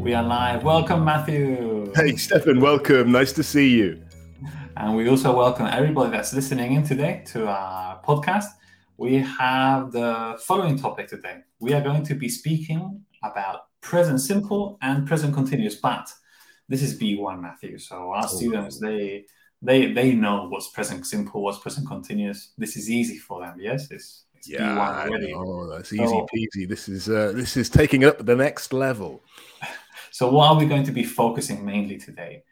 We are live. Welcome, Matthew. Hey, Stefan, welcome. Nice to see you. And we also welcome everybody that's listening in today to our podcast. We have the following topic today. We are going to be speaking about present simple and present continuous, but this is B1, Matthew. So our oh. students, they they they know what's present simple, what's present continuous. This is easy for them. Yes, it's, it's yeah, Oh, that's easy peasy. This is uh, this is taking up the next level. So, what are we going to be focusing mainly today?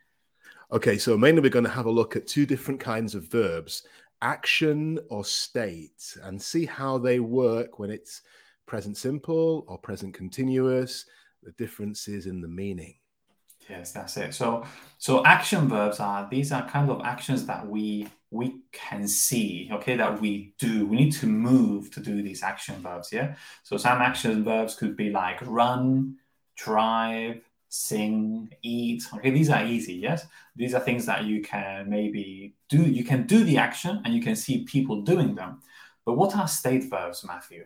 Okay, so mainly we're going to have a look at two different kinds of verbs action or state and see how they work when it's present simple or present continuous, the differences in the meaning. Yes, that's it. So so action verbs are these are kind of actions that we we can see, okay, that we do. We need to move to do these action verbs, yeah? So some action verbs could be like run, drive, sing, eat. Okay, these are easy, yes? These are things that you can maybe do. You can do the action and you can see people doing them. But what are state verbs, Matthew?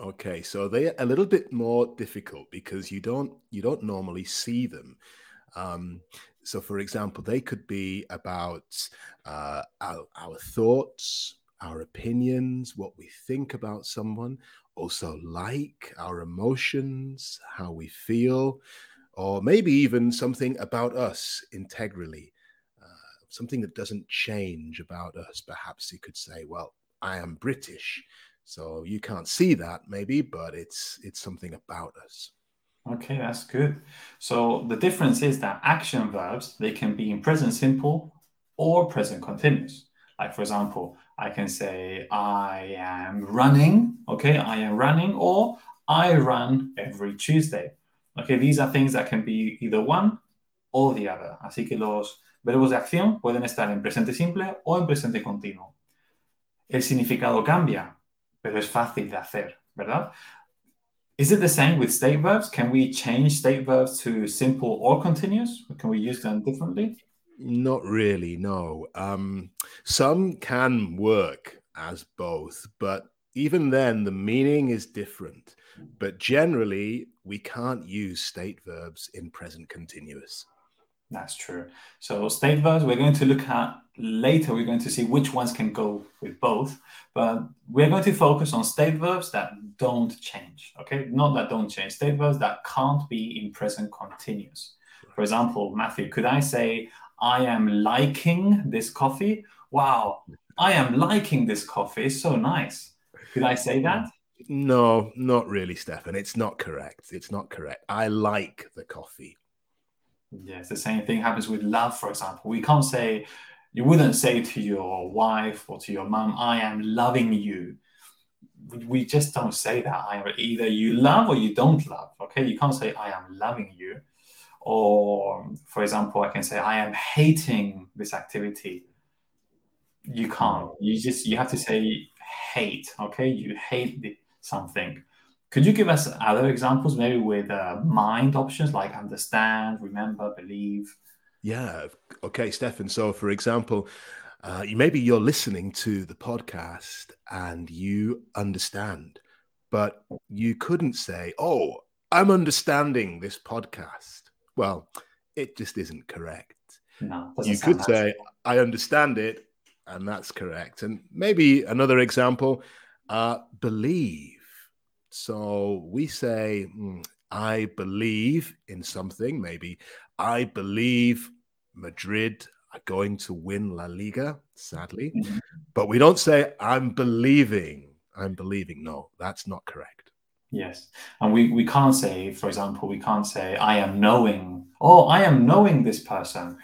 Okay, so they're a little bit more difficult because you don't you don't normally see them. Um, so, for example, they could be about uh, our, our thoughts, our opinions, what we think about someone, also like our emotions, how we feel or maybe even something about us integrally, uh, something that doesn't change about us. Perhaps you could say, well, I am British. So you can't see that maybe, but it's it's something about us. Okay, that's good. So the difference is that action verbs they can be in present simple or present continuous. Like for example, I can say I am running, okay? I am running or I run every Tuesday. Okay, these are things that can be either one or the other. Así que los verbos de acción pueden estar en presente simple o en presente continuo. El significado cambia, pero es fácil de hacer, ¿verdad? Is it the same with state verbs? Can we change state verbs to simple or continuous? Can we use them differently? Not really, no. Um, some can work as both, but even then, the meaning is different. But generally, we can't use state verbs in present continuous. That's true. So state verbs we're going to look at later. We're going to see which ones can go with both, but we're going to focus on state verbs that don't change. Okay, not that don't change. State verbs that can't be in present continuous. For example, Matthew, could I say I am liking this coffee? Wow, I am liking this coffee. It's so nice. Could I say that? No, not really, Stefan. It's not correct. It's not correct. I like the coffee. Yes, the same thing happens with love, for example. We can't say, you wouldn't say to your wife or to your mom, I am loving you. We just don't say that. Either you love or you don't love. Okay, you can't say I am loving you. Or, for example, I can say I am hating this activity. You can't. You just you have to say hate. Okay, you hate the, something. Could you give us other examples, maybe with uh, mind options like understand, remember, believe? Yeah. Okay, Stefan. So, for example, uh, maybe you're listening to the podcast and you understand, but you couldn't say, "Oh, I'm understanding this podcast." Well, it just isn't correct. No, you could say, "I understand it," and that's correct. And maybe another example: uh, believe so we say, mm, I believe in something, maybe I believe Madrid are going to win La Liga, sadly. Mm-hmm. But we don't say, I'm believing. I'm believing. No, that's not correct. Yes. And we, we can't say, for example, we can't say, I am knowing, oh, I am knowing this person.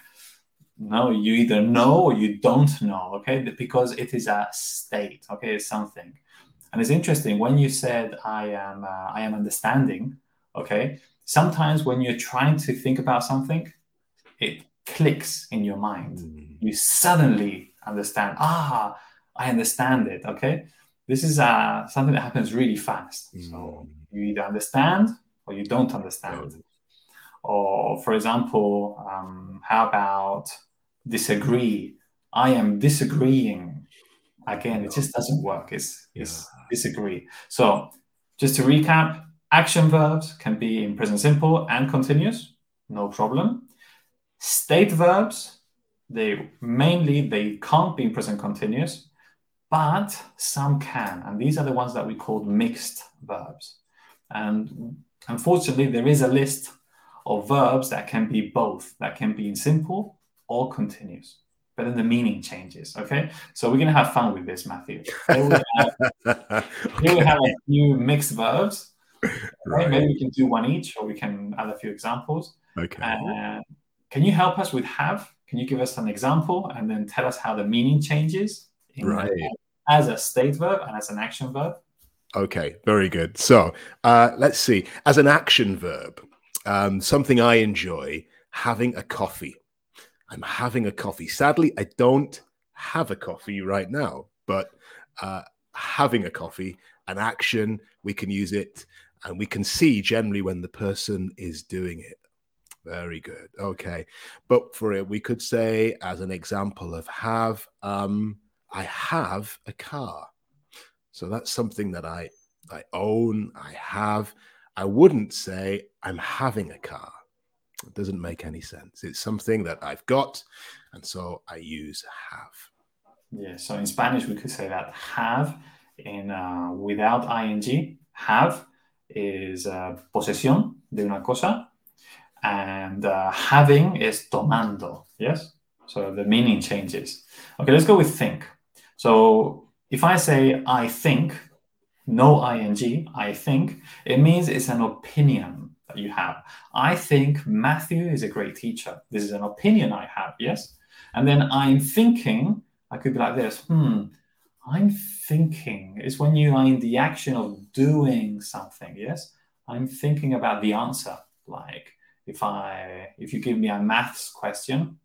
No, you either know or you don't know, okay? Because it is a state, okay? It's something. And it's interesting when you said I am uh, I am understanding. Okay, sometimes when you're trying to think about something, it clicks in your mind. Mm. You suddenly understand. Ah, I understand it. Okay, this is uh, something that happens really fast. Mm. So you either understand or you don't understand. Or, for example, um, how about disagree? I am disagreeing. Again, it just doesn't work. It's, it's yeah disagree. So, just to recap, Action verbs can be in present simple and continuous, no problem. State verbs, they mainly they can't be in present continuous, but some can, and these are the ones that we call mixed verbs. And unfortunately, there is a list of verbs that can be both, that can be in simple or continuous but then the meaning changes. Okay, so we're gonna have fun with this, Matthew. Here we have, here we have a few mixed verbs. Right. Maybe we can do one each, or we can add a few examples. Okay. Uh, can you help us with have? Can you give us an example and then tell us how the meaning changes right. as a state verb and as an action verb? Okay, very good. So uh, let's see. As an action verb, um, something I enjoy having a coffee. I'm having a coffee. Sadly, I don't have a coffee right now, but uh, having a coffee, an action, we can use it and we can see generally when the person is doing it. Very good. Okay. But for it, we could say, as an example of have, um, I have a car. So that's something that I, I own, I have. I wouldn't say I'm having a car. It doesn't make any sense. It's something that I've got, and so I use have. Yeah. So in Spanish, we could say that have in uh, without ing. Have is uh, posesión de una cosa, and uh, having is tomando. Yes. So the meaning changes. Okay. Let's go with think. So if I say I think, no ing, I think, it means it's an opinion that you have. I think Matthew is a great teacher. This is an opinion I have, yes? And then I'm thinking, I could be like this, hmm, I'm thinking. It's when you are in the action of doing something, yes? I'm thinking about the answer. Like if I if you give me a maths question,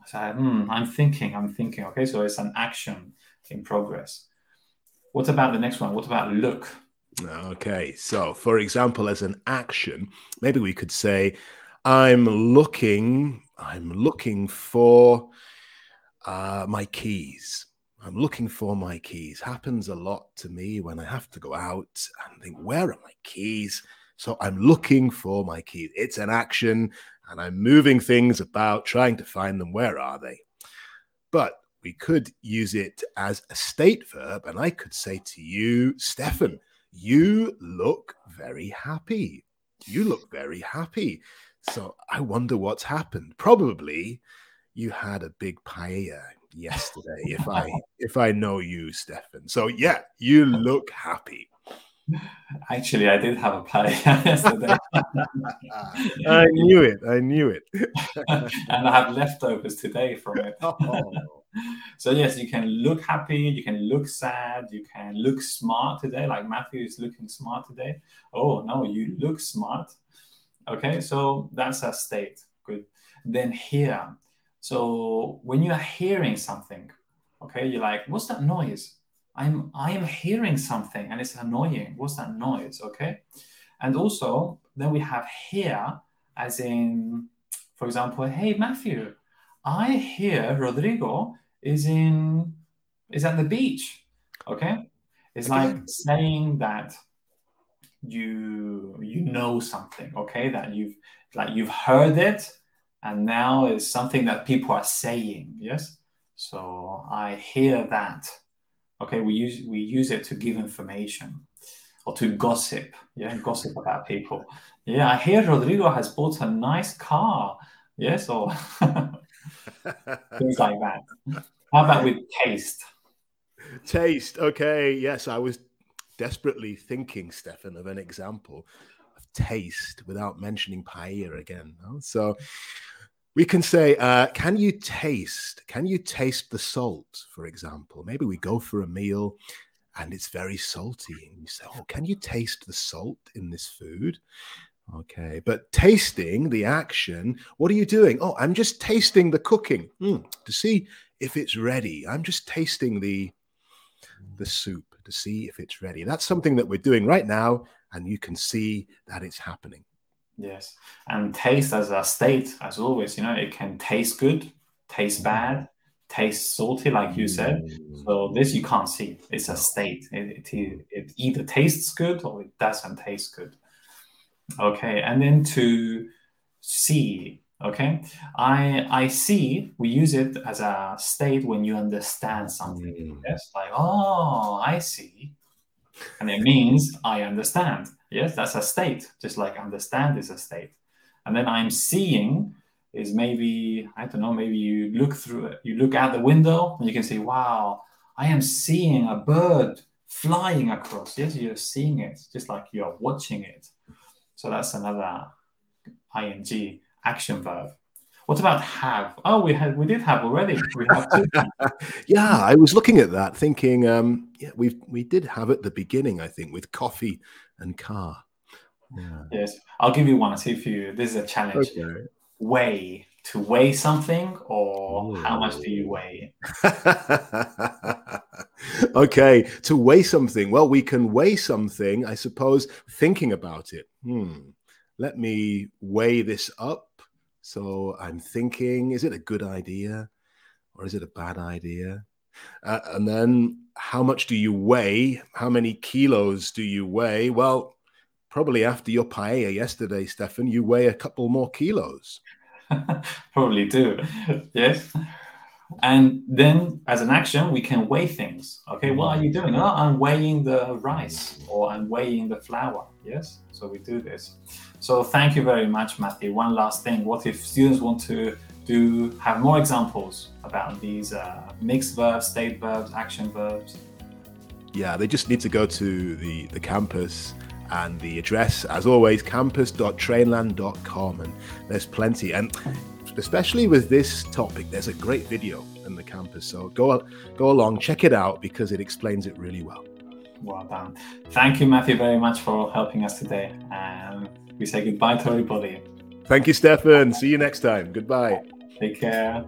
I say, hmm, I'm thinking, I'm thinking. Okay, so it's an action in progress. What about the next one? What about look? Okay, so for example, as an action, maybe we could say, I'm looking, I'm looking for uh, my keys. I'm looking for my keys. Happens a lot to me when I have to go out and think, where are my keys? So I'm looking for my keys. It's an action and I'm moving things about, trying to find them. Where are they? But we could use it as a state verb. And I could say to you, Stefan, you look very happy. You look very happy. So I wonder what's happened. Probably you had a big paella yesterday, if I if I know you, Stefan. So yeah, you look happy. Actually, I did have a paella yesterday. I knew it. I knew it. and I have leftovers today from it. Oh. so yes, you can look happy, you can look sad, you can look smart today. Like Matthew is looking smart today. Oh no, you look smart. Okay, so that's a state. Good. Then hear. So when you are hearing something, okay, you're like, what's that noise? I'm I am hearing something and it's annoying. What's that noise? Okay. And also then we have hear as in, for example, hey Matthew, I hear Rodrigo is in is at the beach. Okay. It's like saying that you you know something, okay, that you've like you've heard it and now it's something that people are saying. Yes. So I hear that Okay, we use we use it to give information or to gossip. Yeah, gossip about people. Yeah, I hear Rodrigo has bought a nice car. Yes, or things like that. How about with taste? Taste. Okay. Yes, I was desperately thinking, Stefan, of an example of taste without mentioning paella again. So we can say, uh, can you taste? Can you taste the salt, for example? Maybe we go for a meal and it's very salty. And you say, oh, can you taste the salt in this food? Okay, but tasting the action, what are you doing? Oh, I'm just tasting the cooking mm, to see if it's ready. I'm just tasting the the soup to see if it's ready. That's something that we're doing right now, and you can see that it's happening. Yes. And taste as a state, as always, you know, it can taste good, taste mm-hmm. bad, taste salty, like you said. Mm. So this you can't see. It's a state. It, it, it either tastes good or it doesn't taste good. Okay, and then to see. Okay, I I see. We use it as a state when you understand something. Mm. Yes, like oh, I see, and it means I understand. Yes, that's a state. Just like understand is a state, and then I'm seeing is maybe I don't know. Maybe you look through it. You look out the window and you can say wow, I am seeing a bird flying across. Yes, you're seeing it, just like you are watching it. So that's another ing action verb. What about have? Oh, we had we did have already. We have yeah, I was looking at that, thinking, um, yeah, we we did have at the beginning, I think, with coffee and car. Yeah. yes, I'll give you one. See if you. This is a challenge. Okay. Weigh to weigh something, or how much do you weigh? okay, to weigh something. Well, we can weigh something, I suppose, thinking about it. Hmm. Let me weigh this up. So I'm thinking, is it a good idea or is it a bad idea? Uh, and then, how much do you weigh? How many kilos do you weigh? Well, probably after your paella yesterday, Stefan, you weigh a couple more kilos. Probably do. yes. And then, as an action, we can weigh things. Okay, what are you doing? Oh, I'm weighing the rice or I'm weighing the flour. Yes, so we do this. So, thank you very much, Matthew. One last thing what if students want to do have more examples about these uh, mixed verbs, state verbs, action verbs? Yeah, they just need to go to the, the campus and the address, as always, campus.trainlang.com. And there's plenty. And especially with this topic, there's a great video in the campus. So go, go along, check it out because it explains it really well. Well done. Thank you, Matthew, very much for helping us today. And we say goodbye to everybody. Thank you, Stefan. See you next time. Goodbye. Take care.